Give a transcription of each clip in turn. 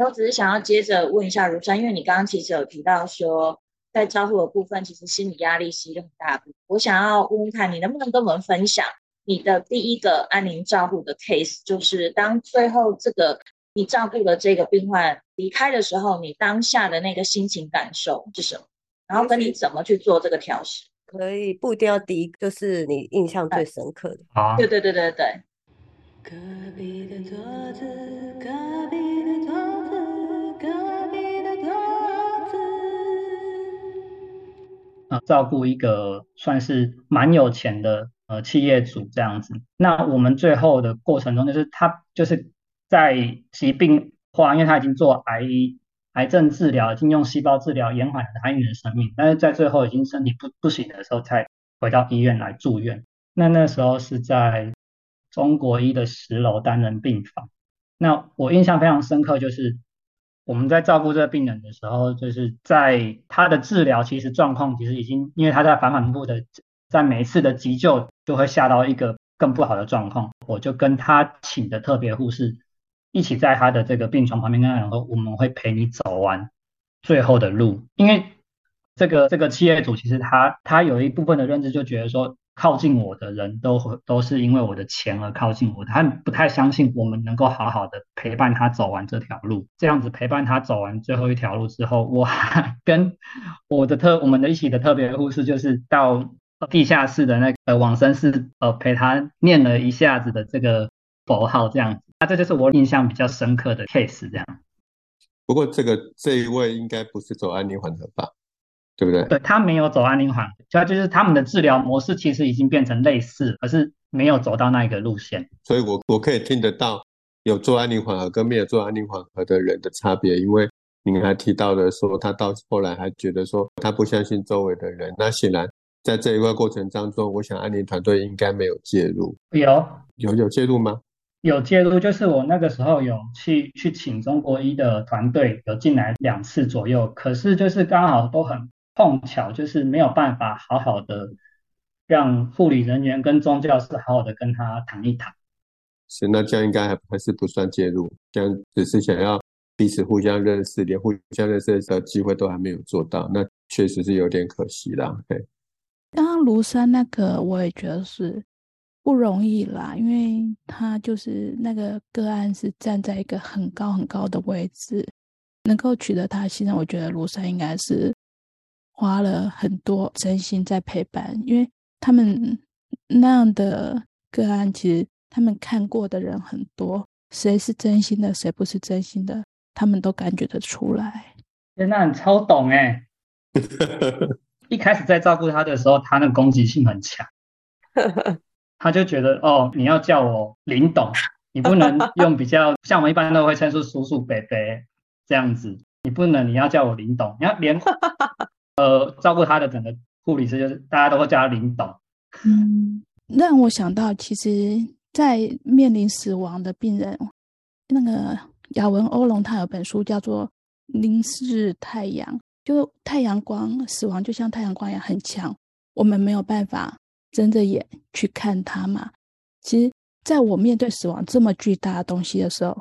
然后只是想要接着问一下如山，因为你刚刚其实有提到说，在照护的部分，其实心理压力是一个很大的。我想要问问看你能不能跟我们分享你的第一个安宁照护的 case，就是当最后这个你照顾的这个病患离开的时候，你当下的那个心情感受是什么？然后跟你怎么去做这个调试？可以不一定要第一个，就是你印象最深刻的。啊，对对对对对。隔壁的桌子，隔壁呃，照顾一个算是蛮有钱的呃企业主这样子。那我们最后的过程中，就是他就是在疾病化，因为他已经做癌癌症治疗，已经用细胞治疗延缓了他一年的生命，但是在最后已经身体不不行的时候，才回到医院来住院。那那时候是在。中国医的十楼单人病房，那我印象非常深刻，就是我们在照顾这个病人的时候，就是在他的治疗其实状况其实已经，因为他在反反复复的在每一次的急救就会下到一个更不好的状况，我就跟他请的特别护士一起在他的这个病床旁边跟他讲说，我们会陪你走完最后的路，因为这个这个企业主其实他他有一部分的认知就觉得说。靠近我的人都会都是因为我的钱而靠近我，他不太相信我们能够好好的陪伴他走完这条路。这样子陪伴他走完最后一条路之后，我还跟我的特我们的一起的特别护士，就是到地下室的那个往生室，呃，陪他念了一下子的这个佛号，这样子。那这就是我印象比较深刻的 case，这样。不过这个这一位应该不是走安宁缓和吧？对不对？对他没有走安宁缓，主要就是他们的治疗模式其实已经变成类似，可是没有走到那一个路线。所以我我可以听得到有做安宁缓和跟没有做安宁缓和的人的差别，因为您还提到的说他到后来还觉得说他不相信周围的人。那显然在这一块过程当中，我想安宁团队应该没有介入。有有有介入吗？有介入，就是我那个时候有去去请中国医的团队有进来两次左右，可是就是刚好都很。碰巧就是没有办法好好的让护理人员跟宗教师好好的跟他谈一谈。是，那这样应该还还是不算介入，这样只是想要彼此互相认识，连互相认识的机会都还没有做到，那确实是有点可惜啦。对，刚刚庐山那个我也觉得是不容易啦，因为他就是那个个案是站在一个很高很高的位置，能够取得他信任，我觉得庐山应该是。花了很多真心在陪伴，因为他们那样的个案，其实他们看过的人很多，谁是真心的，谁不是真心的，他们都感觉得出来。那你超懂哎！一开始在照顾他的时候，他那攻击性很强，他就觉得哦，你要叫我林董，你不能用比较像我们一般都会称呼叔叔、伯伯这样子，你不能，你要叫我林董，你要连。呃，照顾他的整个护理师就是大家都会叫他领导。嗯，让我想到，其实，在面临死亡的病人，那个雅文欧龙他有本书叫做《凝视太阳》，就太阳光死亡就像太阳光一样很强，我们没有办法睁着眼去看它嘛。其实，在我面对死亡这么巨大的东西的时候，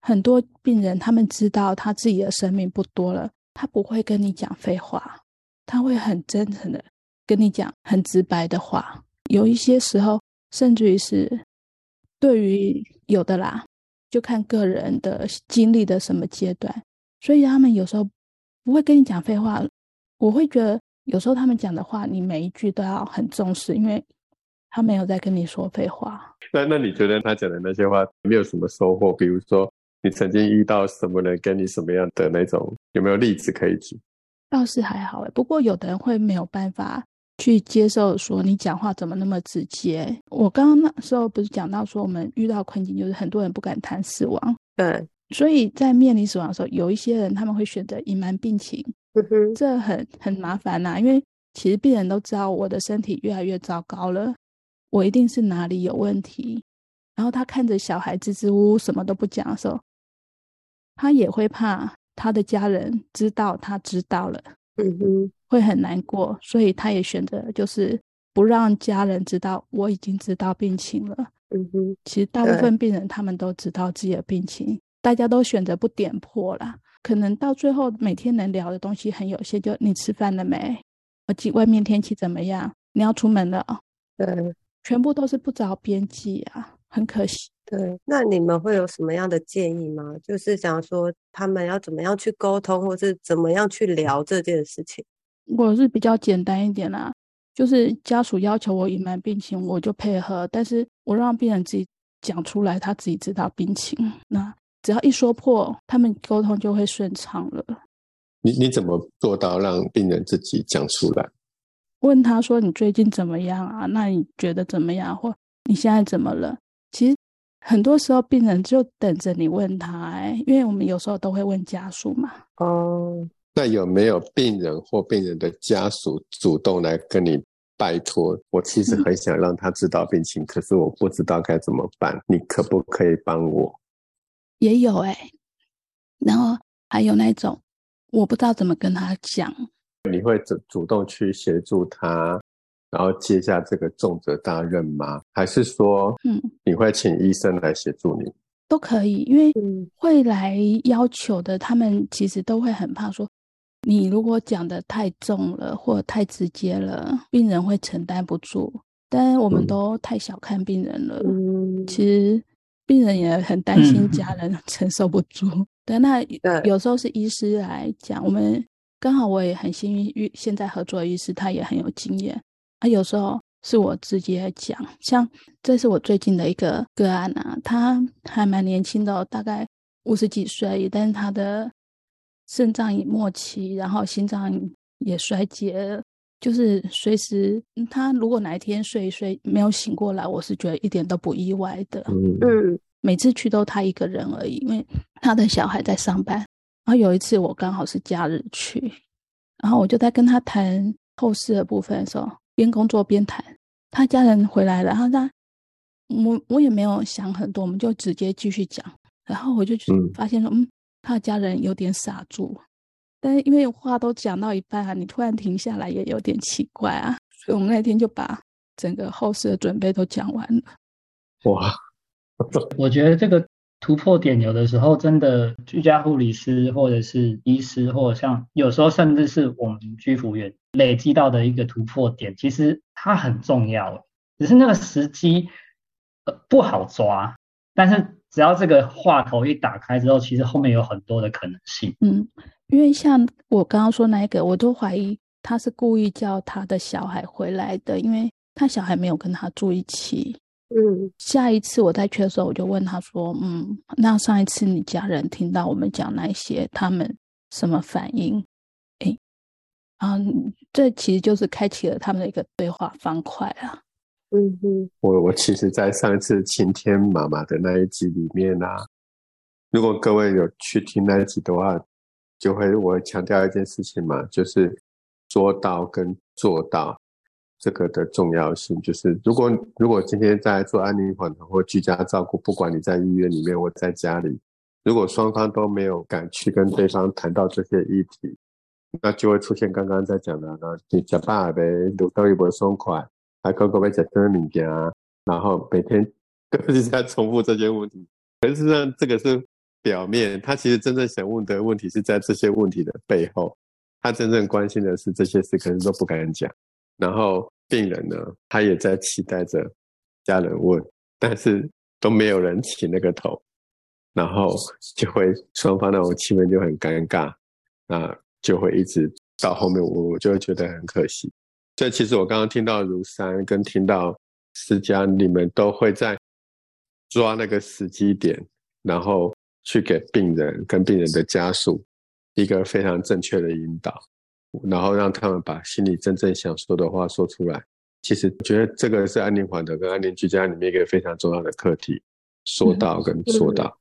很多病人他们知道他自己的生命不多了，他不会跟你讲废话。他会很真诚的跟你讲很直白的话，有一些时候甚至于是对于有的啦，就看个人的经历的什么阶段，所以他们有时候不会跟你讲废话。我会觉得有时候他们讲的话，你每一句都要很重视，因为他没有在跟你说废话。那那你觉得他讲的那些话没有什么收获？比如说你曾经遇到什么人跟你什么样的那种，有没有例子可以举？倒是还好哎，不过有的人会没有办法去接受，说你讲话怎么那么直接。我刚刚那时候不是讲到说，我们遇到困境就是很多人不敢谈死亡，对，所以在面临死亡的时候，有一些人他们会选择隐瞒病情，这很很麻烦呐。因为其实病人都知道我的身体越来越糟糕了，我一定是哪里有问题。然后他看着小孩支支吾吾什么都不讲的时候，他也会怕。他的家人知道他知道了，嗯哼，会很难过，所以他也选择就是不让家人知道我已经知道病情了，嗯哼。其实大部分病人他们都知道自己的病情，大家都选择不点破啦。可能到最后每天能聊的东西很有限，就你吃饭了没？我记外面天气怎么样？你要出门了哦，对全部都是不着边际啊，很可惜。对，那你们会有什么样的建议吗？就是想说他们要怎么样去沟通，或是怎么样去聊这件事情？我是比较简单一点啦，就是家属要求我隐瞒病情，我就配合，但是我让病人自己讲出来，他自己知道病情。那只要一说破，他们沟通就会顺畅了。你你怎么做到让病人自己讲出来？问他说：“你最近怎么样啊？那你觉得怎么样？或你现在怎么了？”其实很多时候病人就等着你问他、哎，因为我们有时候都会问家属嘛。哦，那有没有病人或病人的家属主动来跟你拜托？我其实很想让他知道病情，可是我不知道该怎么办，你可不可以帮我？也有哎、然后还有那种我不知道怎么跟他讲，你会主主动去协助他，然后接下这个重责大任吗？还是说，嗯，你会请医生来协助你？都可以，因为嗯会来要求的，他们其实都会很怕说，你如果讲的太重了或太直接了，病人会承担不住。但是我们嗯都太小看病人了，嗯，其实病人也很担心嗯家人 承受不住。对，那对有时候是医师来讲，我们刚好我也很幸运，遇现在合作的医师他也很有经验。啊，有时候是我直接讲，像这是我最近的一个个案啊，他还蛮年轻的、哦，大概五十几岁，但是他的肾脏已末期，然后心脏也衰竭了，就是随时嗯他如果哪一天睡一睡没有醒过来，我是觉得一点都不意外的。嗯嗯每次去都他一个人而已，因为他的小孩在上班。然后有一次我刚好是假日去，然后我就在跟他谈后事的部分的时候，边工作边谈。他家人回来了，然后他我我也没有想很多，我们就直接继续讲。然后我就去嗯发现说，嗯，他的家人有点傻住，但是因为话都讲到一半啊，你突然停下来也有点奇怪啊，所以我们那天就把整个后事的准备都讲完了。哇，我觉得这个突破点有的时候真的居家护理师或者是医师，或者像有时候甚至是我们居服员累积到的一个突破点，其实它很重要，只是那个时机呃不好抓。但是只要这个话头一打开之后，其实后面有很多的可能性。嗯，因为像我刚刚说那一个，我都怀疑他是故意叫他的小孩回来的，因为他小孩没有跟他住一起。嗯下一次我再去的时候，我就问他说：“嗯，那上一次你家人听到我们讲那些，他们什么反应？”诶，啊，这其实就是开启了他们的一个对话方块啊。嗯哼我我其实，在上一次晴天妈妈的那一集里面啊，如果各位有去听那一集的话，就会我强调一件事情嘛，就是说到跟做到这个的重要性。就是如果如果今天在做安宁缓和或居家照顾，不管你在医院里面或在家里，如果双方都没有敢去跟对方谈到这些议题，那就会出现刚刚在讲的，那你假爸呗，都都一不松快。还个个被讲真的物件啊，然后每天 都是在重复这些问题。可是实际上，这个是表面，他其实真正想问的问题是在这些问题的背后，他真正关心的是这些事，可是都不敢讲。然后病人呢，他也在期待着家人问，但是都没有人起那个头，然后就会双方那种气氛就很尴尬，那就会一直到后面，我我就会觉得很可惜。所以其实我刚刚听到如山跟听到思佳，你们都会在抓那个时机点，然后去给病人跟病人的家属一个非常正确的引导，然后让他们把心里真正想说的话说出来。其实我觉得这个是安宁缓的跟安宁居家里面一个非常重要的课题，说到跟做到。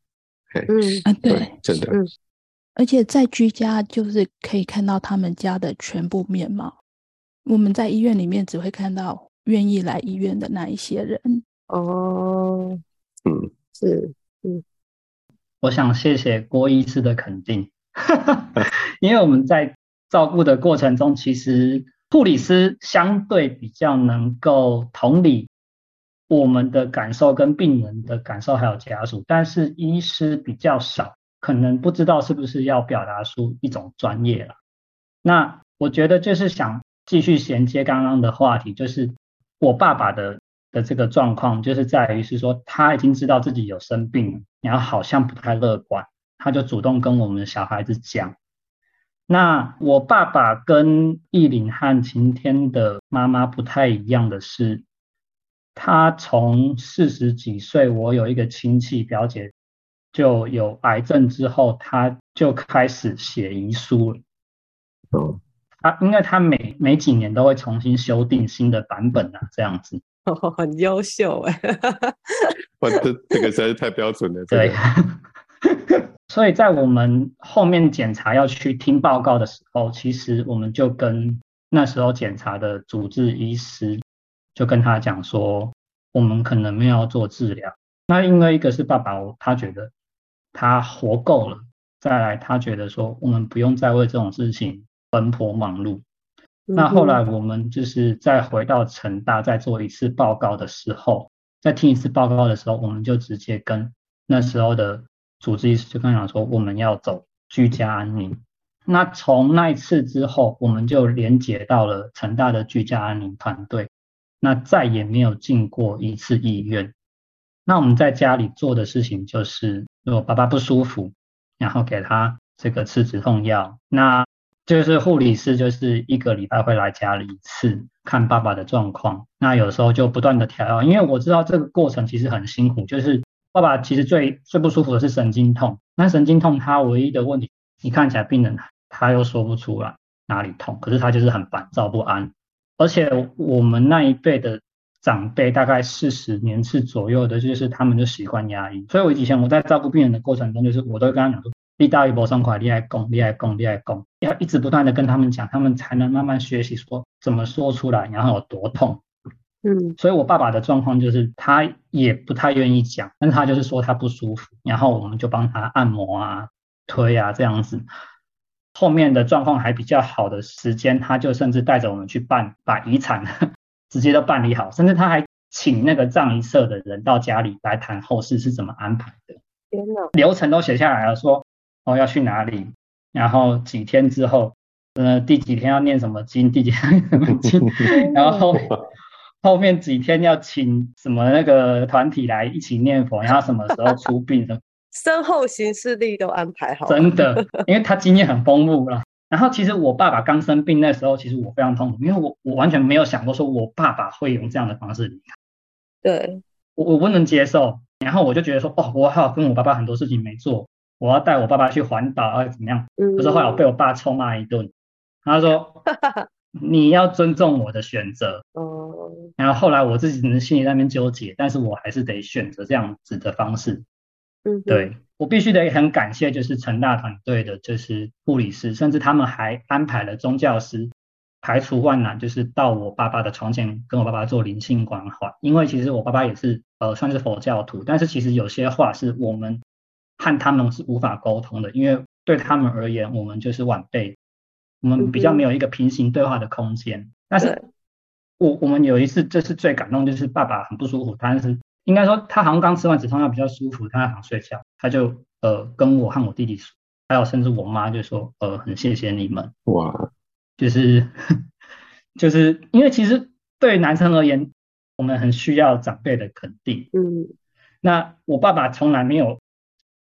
嗯，嗯啊，对，对，真的，嗯而且在居家就是可以看到他们家的全部面貌。我们在医院里面只会看到愿意来医院的那一些人。哦，嗯，是嗯我想谢谢郭医师的肯定，因为我们在照顾的过程中，其实护理师相对比较能够同理我们的感受跟病人的感受还有家属，但是医师比较少，可能不知道是不是要表达出一种专业了。那我觉得就是想继续衔接刚刚的话题，就是我爸爸的的这个状况，就是在于是说他已经知道自己有生病，然后好像不太乐观，他就主动跟我们小孩子讲。那我爸爸跟艺林和晴天的妈妈不太一样的是，他从四十几岁，我有一个亲戚表姐就有癌症之后，他就开始写遗书了。哦，他因为他每每几年都会重新修订新的版本啊，这样子。哦，很优秀哎，哇，这这个实在是太标准了。这对个，所以在我们后面检查要去听报告的时候，其实我们就跟那时候检查的主治医师就跟他讲说，我们可能没有要做治疗。那因为一个是爸爸，他觉得他活够了，再来他觉得说我们不用再为这种事情奔波忙碌。那后来我们就是再回到成大再做一次报告的时候，再听一次报告的时候，我们就直接跟那时候的主治医师就跟他讲说，我们要走居家安宁。那从那一次之后，我们就连接到了成大的居家安宁团队，那再也没有进过一次医院。那我们在家里做的事情就是，如果爸爸不舒服，然后给他这个吃止痛药，那就是护理师就是一个礼拜会来家里一次看爸爸的状况，那有时候就不断的调药，因为我知道这个过程其实很辛苦，就是爸爸其实最最不舒服的是神经痛，那神经痛他唯一的问题，你看起来病人他又说不出来哪里痛，可是他就是很烦躁不安，而且我们那一辈的长辈大概四十年次左右的，就是他们就习惯压抑，所以我以前我在照顾病人的过程中，就是我都跟他讲说。力大于搏上快，厉害攻，厉害攻，厉害攻，要一直不断的跟他们讲，他们才能慢慢学习说怎么说出来，然后有多痛。嗯所以我爸爸的状况就是他也不太愿意讲，但是他就是说他不舒服，然后我们就帮他按摩啊、推啊这样子。后面的状况还比较好的时间，他就甚至带着我们去办，把遗产 直接都办理好，甚至他还请那个葬仪社的人到家里来谈后事是怎么安排的。天哪，流程都写下来了，说哦要去哪里，然后几天之后，呃第几天要念什么经，第几天要念什么经，然后后后面几天要请什么那个团体来一起念佛，然后什么时候出殡的，身后行事历都安排好，真的，因为他经验很丰富了。然后其实我爸爸刚生病那时候，其实我非常痛苦，因为我我完全没有想过说我爸爸会用这样的方式离开，对，我我不能接受。然后我就觉得说，哦，我还有跟我爸爸很多事情没做，我要带我爸爸去环岛啊，怎么样？嗯，可是后来我被我爸臭骂一顿，他说 你要尊重我的选择。哦，然后后来我自己呢心里在那边纠结，但是我还是得选择这样子的方式。嗯，对我必须得很感谢，就是成大团队的，就是护理师，甚至他们还安排了宗教师，排除万难，就是到我爸爸的床前跟我爸爸做灵性关怀。因为其实我爸爸也是呃算是佛教徒，但是其实有些话是我们和他们是无法沟通的，因为对他们而言，我们就是晚辈，我们比较没有一个平行对话的空间。但是我我们有一次，这是最感动，就是爸爸很不舒服，但是应该说他好像刚吃完止痛药比较舒服，他想睡觉，他就呃跟我和我弟弟说，还有甚至我妈就说，呃很谢谢你们，哇，就是 就是因为其实对男生而言，我们很需要长辈的肯定。嗯那我爸爸从来没有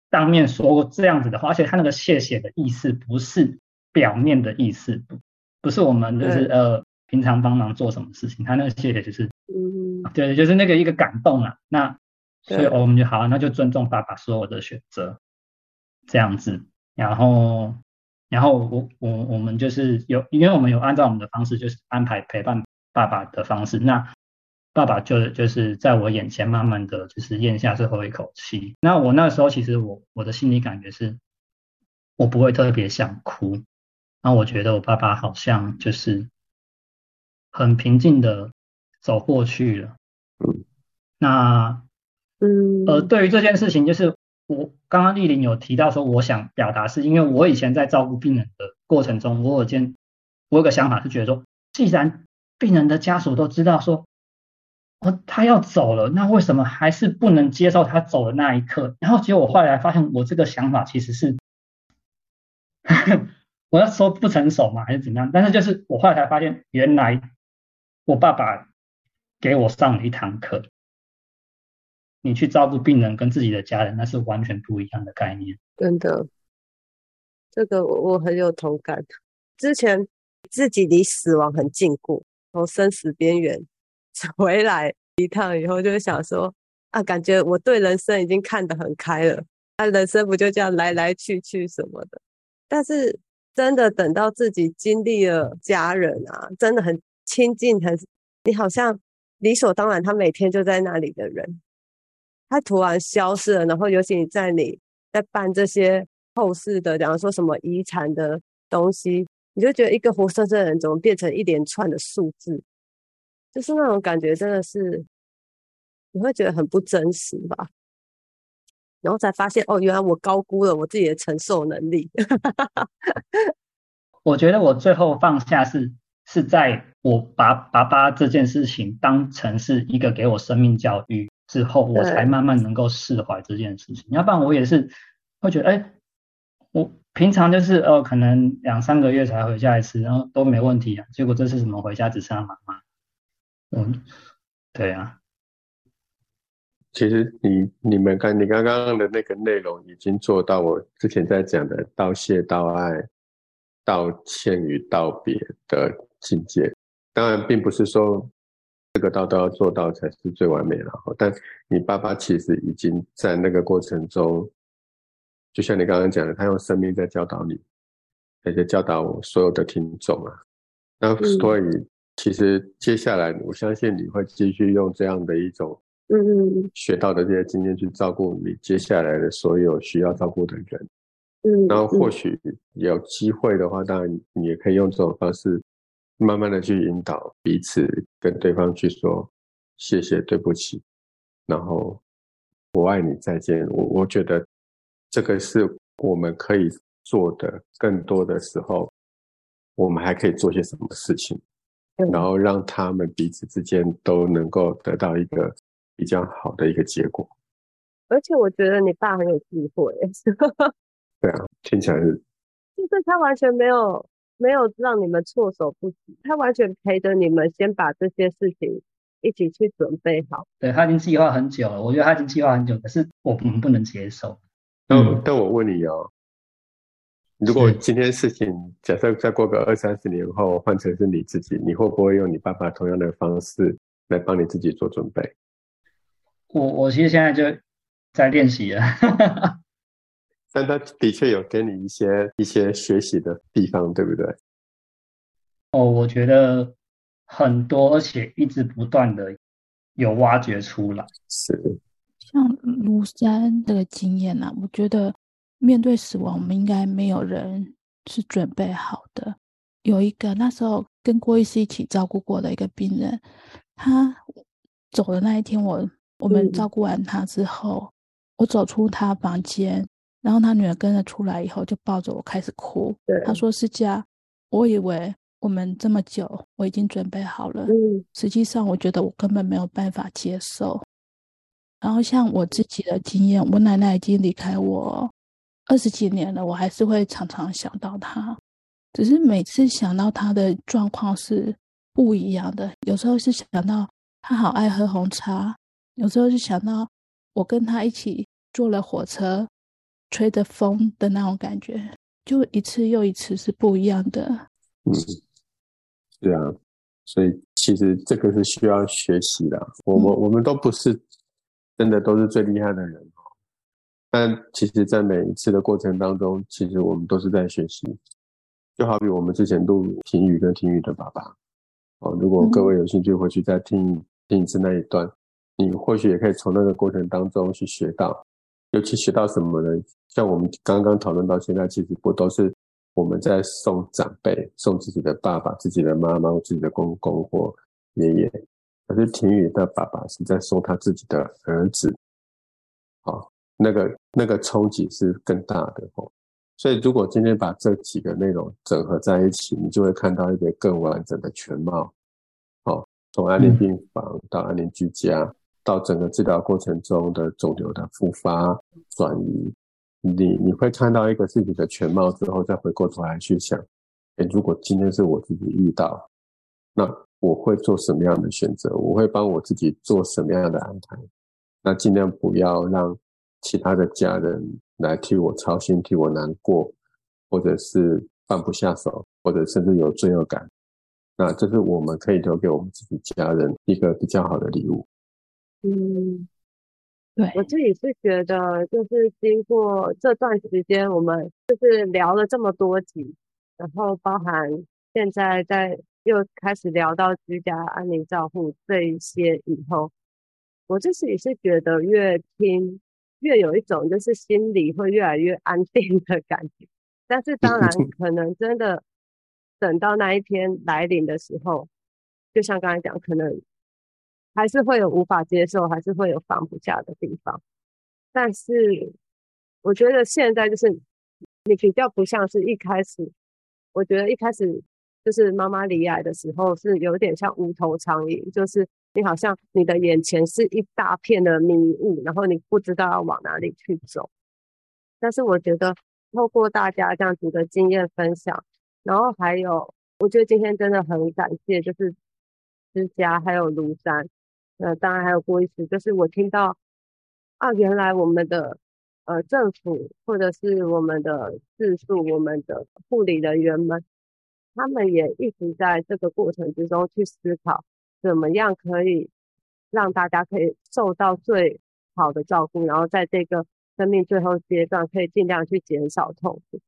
当面说过这样子的话，而且他那个谢谢的意思不是表面的意思，不不是我们就是呃平常帮忙做什么事情，他那个谢谢就是嗯对，就是那个一个感动啊。那所以哦我们就好，那就尊重爸爸所有的选择，这样子。然后，然后我我我们就是有，因为我们有按照我们的方式，就是安排陪伴爸爸的方式。那爸爸就就是在我眼前慢慢的就是咽下最后一口气。那我那时候其实我我的心理感觉是，我不会特别想哭。那我觉得我爸爸好像就是很平静的走过去了。嗯那嗯，呃，对于这件事情，就是我刚刚丽玲有提到说，我想表达是因为我以前在照顾病人的过程中，我有件我有个想法是觉得说，既然病人的家属都知道说，哦，他要走了，那为什么还是不能接受他走的那一刻？然后结果我后来发现，我这个想法其实是，我要说不成熟嘛，还是怎么样？但是就是我后来才发现，原来我爸爸给我上了一堂课，你去照顾病人跟自己的家人，那是完全不一样的概念。真的，这个我我很有同感。之前自己离死亡很近过，从生死边缘回来一趟以后，就想说啊，感觉我对人生已经看得很开了，啊，人生不就这样来来去去什么的。但是真的等到自己经历了家人啊，真的很亲近，很你好像理所当然，他每天就在那里的人，他突然消失了，然后尤其你在你在办这些后事的，假如说什么遗产的东西，你就觉得一个活生生的人怎么变成一连串的数字，就是那种感觉，真的是你会觉得很不真实吧？然后才发现，哦，原来我高估了我自己的承受能力。我觉得我最后放下是是在我把爸爸这件事情当成是一个给我生命教育之后，我才慢慢能够释怀这件事情。要不然我也是会觉得，哎，我平常就是哦，可能两三个月才回家一次，然后都没问题啊。结果这次怎么回家只剩下妈妈？嗯，对啊，其实你你们刚你刚刚的那个内容已经做到我之前在讲的道谢、道爱、道歉与道别的境界。当然，并不是说这个道都要做到才是最完美了，但你爸爸其实已经在那个过程中，就像你刚刚讲的，他用生命在教导你，而且教导我所有的听众啊。那嗯所以，其实接下来我相信你会继续用这样的一种嗯嗯学到的这些经验去照顾你接下来的所有需要照顾的人。嗯，然后或嗯许有机会的话，当然你也可以用这种方式，慢慢的去引导彼此跟对方去说谢谢、对不起，然后我爱你、再见。我我觉得这个是我们可以做的，更多的时候，我们还可以做些什么事情，嗯然后让他们彼此之间都能够得到一个比较好的一个结果。而且我觉得你爸很有智慧，对啊，听起来是就是他完全没有没有让你们措手不及，他完全陪着你们先把这些事情一起去准备好。对他已经计划很久了，我觉得他已经计划很久，可是我们不能接受。但嗯但我问你哦，如果今天事情假设再过个二三十年后换成是你自己，你会不会用你爸爸同样的方式来帮你自己做准备？我我其实现在就在练习了，但他的确有给你一些一些学习的地方，对不对？哦，我觉得很多，而且一直不断的有挖掘出来。是，像庐山这个经验啊，我觉得面对死亡，我们应该没有人是准备好的。有一个那时候跟郭医师一起照顾过的一个病人，他走的那一天我，我们嗯照顾完他之后，我走出他房间，然后他女儿跟着出来以后，就抱着我开始哭。他说：“是家，我以为我们这么久，我已经准备好了。嗯实际上，我觉得我根本没有办法接受。然后像我自己的经验，我奶奶已经离开我二十几年了，我还是会常常想到她。只是每次想到她的状况是不一样的，有时候是想到她好爱喝红茶，有时候就想到我跟他一起坐了火车，吹着风的那种感觉，就一次又一次是不一样的。嗯，是啊，所以其实这个是需要学习的。我我我们都不是真的都是最厉害的人哦，但其实，在每一次的过程当中，其实我们都是在学习。就好比我们之前录婷宇跟婷宇的爸爸哦，如果各位有兴趣，回去再听听一次那一段，你或许也可以从那个过程当中去学到，尤其学到什么呢？像我们刚刚讨论到现在，其实不都是我们在送长辈，送自己的爸爸、自己的妈妈、自己的公公或爷爷，可是婷宇的爸爸是在送他自己的儿子，好、那个那个冲击是更大的哦。所以，如果今天把这几个内容整合在一起，你就会看到一个更完整的全貌。好、从安宁病房到安宁居家，到整个治疗过程中的肿瘤的复发转移，你你会看到一个自己的全貌之后，再回过头来去想，诶，如果今天是我自己遇到，那我会做什么样的选择？我会帮我自己做什么样的安排？那尽量不要让其他的家人来替我操心、替我难过，或者是放不下手，或者甚至有罪恶感。那这是我们可以留给我们自己家人一个比较好的礼物。嗯，对，我自己是觉得，就是经过这段时间，我们就是聊了这么多集，然后包含现在在又开始聊到居家安宁照护这一些以后，我自己是觉得越听越有一种就是心里会越来越安定的感觉。但是当然，可能真的等到那一天来临的时候，就像刚才讲，可能还是会有无法接受，还是会有放不下的地方。但是我觉得现在就是你比较不像是一开始，我觉得一开始就是妈妈离癌的时候是有点像无头苍蝇，就是你好像你的眼前是一大片的迷雾，然后你不知道要往哪里去走。但是我觉得透过大家这样子的经验分享，然后还有我觉得今天真的很感谢，就是之家还有庐山，呃，当然还有郭医师，就是我听到啊，原来我们的呃政府或者是我们的自述、我们的护理人员们，他们也一直在这个过程之中去思考，怎么样可以让大家可以受到最好的照顾，然后在这个生命最后阶段可以尽量去减少痛苦。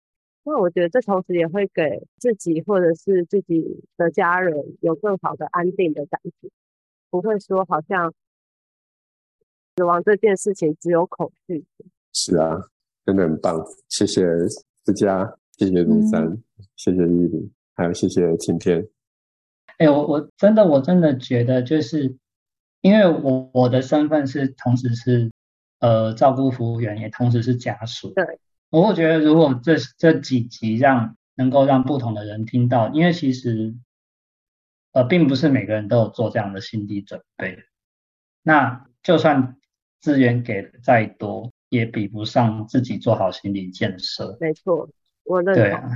那我觉得这同时也会给自己或者是自己的家人有更好的安定的感觉，不会说好像死亡这件事情只有恐惧。是啊，真的很棒，谢谢思佳，谢谢庐山，谢谢依林，还有谢谢晴天。哎、我我真的我真的觉得，就是因为我我的身份是同时是呃照顾服务员，也同时是家属。对，我会觉得如果这这几集让能够让不同的人听到，因为其实呃并不是每个人都有做这样的心理准备。那就算资源给的再多，也比不上自己做好心理建设。没错，我认同。对啊，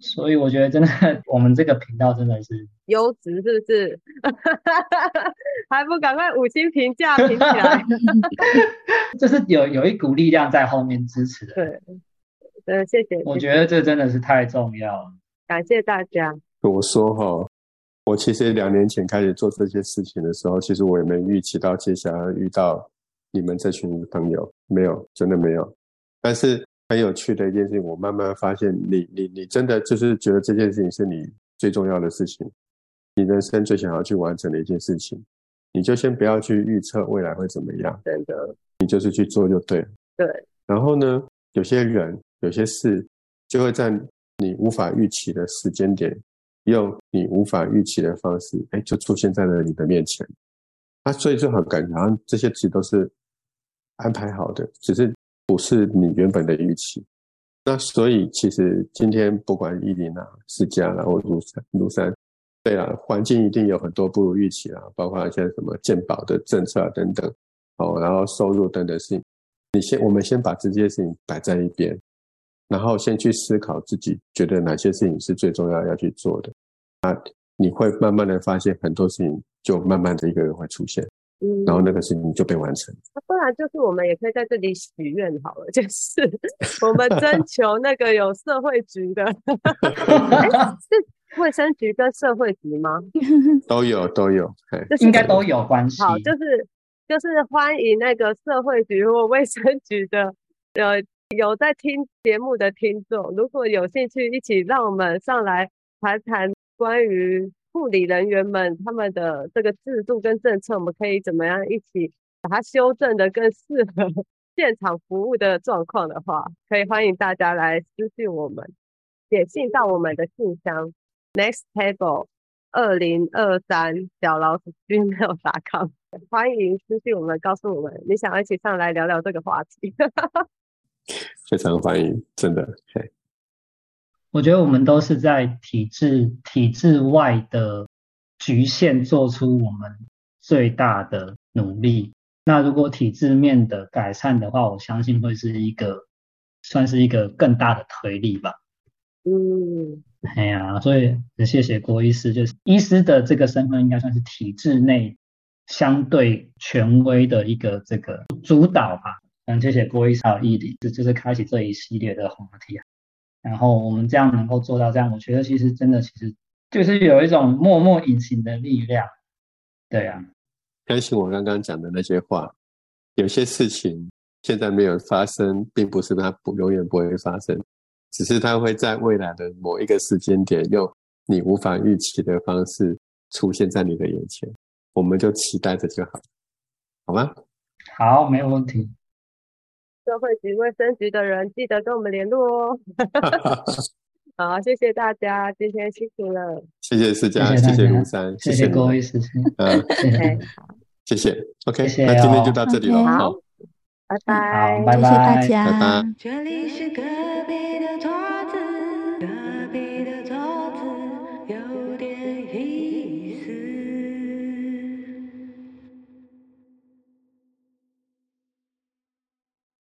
所以我觉得真的，我们这个频道真的是 优质是不是？还不赶快五星评价评起来？就是有有一股力量在后面支持的。对，对，谢谢。我谢觉得这真的是太重要了。感谢大家。我说哈，我其实两年前开始做这些事情的时候，其实我也没预期到接下来遇到你们这群朋友，没有，真的没有。但是很有趣的一件事情，我慢慢发现你，你，你真的就是觉得这件事情是你最重要的事情，你人生最想要去完成的一件事情，你就先不要去预测未来会怎么样，真的，你就是去做就对了。对，然后呢，有些人、有些事，就会在你无法预期的时间点，用你无法预期的方式，哎，就出现在了你的面前。啊，所以就很感觉好像这些其实都是安排好的，只是不是你原本的预期。那所以其实今天不管伊林啊、世家然后庐山、庐山，对啊，环境一定有很多不如预期啊，包括一些什么鉴宝的政策啊等等，哦，然后收入等等事情。你先，我们先把这些事情摆在一边，然后先去思考自己觉得哪些事情是最重要要去做的。啊，你会慢慢的发现很多事情就慢慢的一个人会出现，嗯，然后那个事情就被完成。不然就是我们也可以在这里许愿好了，就是 我们征求那个有社会局的，诶是卫生局跟社会局吗？都有都有，嘿，就是应该都有关系。好，就是就是欢迎那个社会局或卫生局的呃有在听节目的听众，如果有兴趣一起让我们上来谈谈关于护理人员们他们的这个制度跟政策，我们可以怎么样一起把它修正的更适合 现场服务的状况的话，可以欢迎大家来私信我们，写信到我们的信箱 next table 二零二三小老鼠 gmail.com，欢迎私信我们，告诉我们你想要一起上来聊聊这个话题。非常欢迎，真的，嘿，我觉得我们都是在体制体制外的局限做出我们最大的努力。那如果体制面的改善的话，我相信会是一个算是一个更大的推力吧。嗯，哎呀，所以很谢谢郭医师，就是医师的这个身份应该算是体制内相对权威的一个这个主导吧。很谢谢郭医生还有毅力，这就是开启这一系列的话题啊。然后我们这样能够做到这样，我觉得其实真的其实就是有一种默默隐形的力量。对啊，相信我刚刚讲的那些话，有些事情现在没有发生，并不是它不永远不会发生，只是它会在未来的某一个时间点，用你无法预期的方式出现在你的眼前。我们就期待着就好，好吗？好，没有问题。社会局、卫生局的人记得跟我们联络哦。好，谢谢大家，今天辛苦了。谢谢思佳，谢谢大家谢谢卢山，谢谢你们郭医师，嗯，谢谢 OK，谢谢。OK，谢谢那今天哦就到这里了。好好，拜拜。拜谢谢大家。拜。这里是隔壁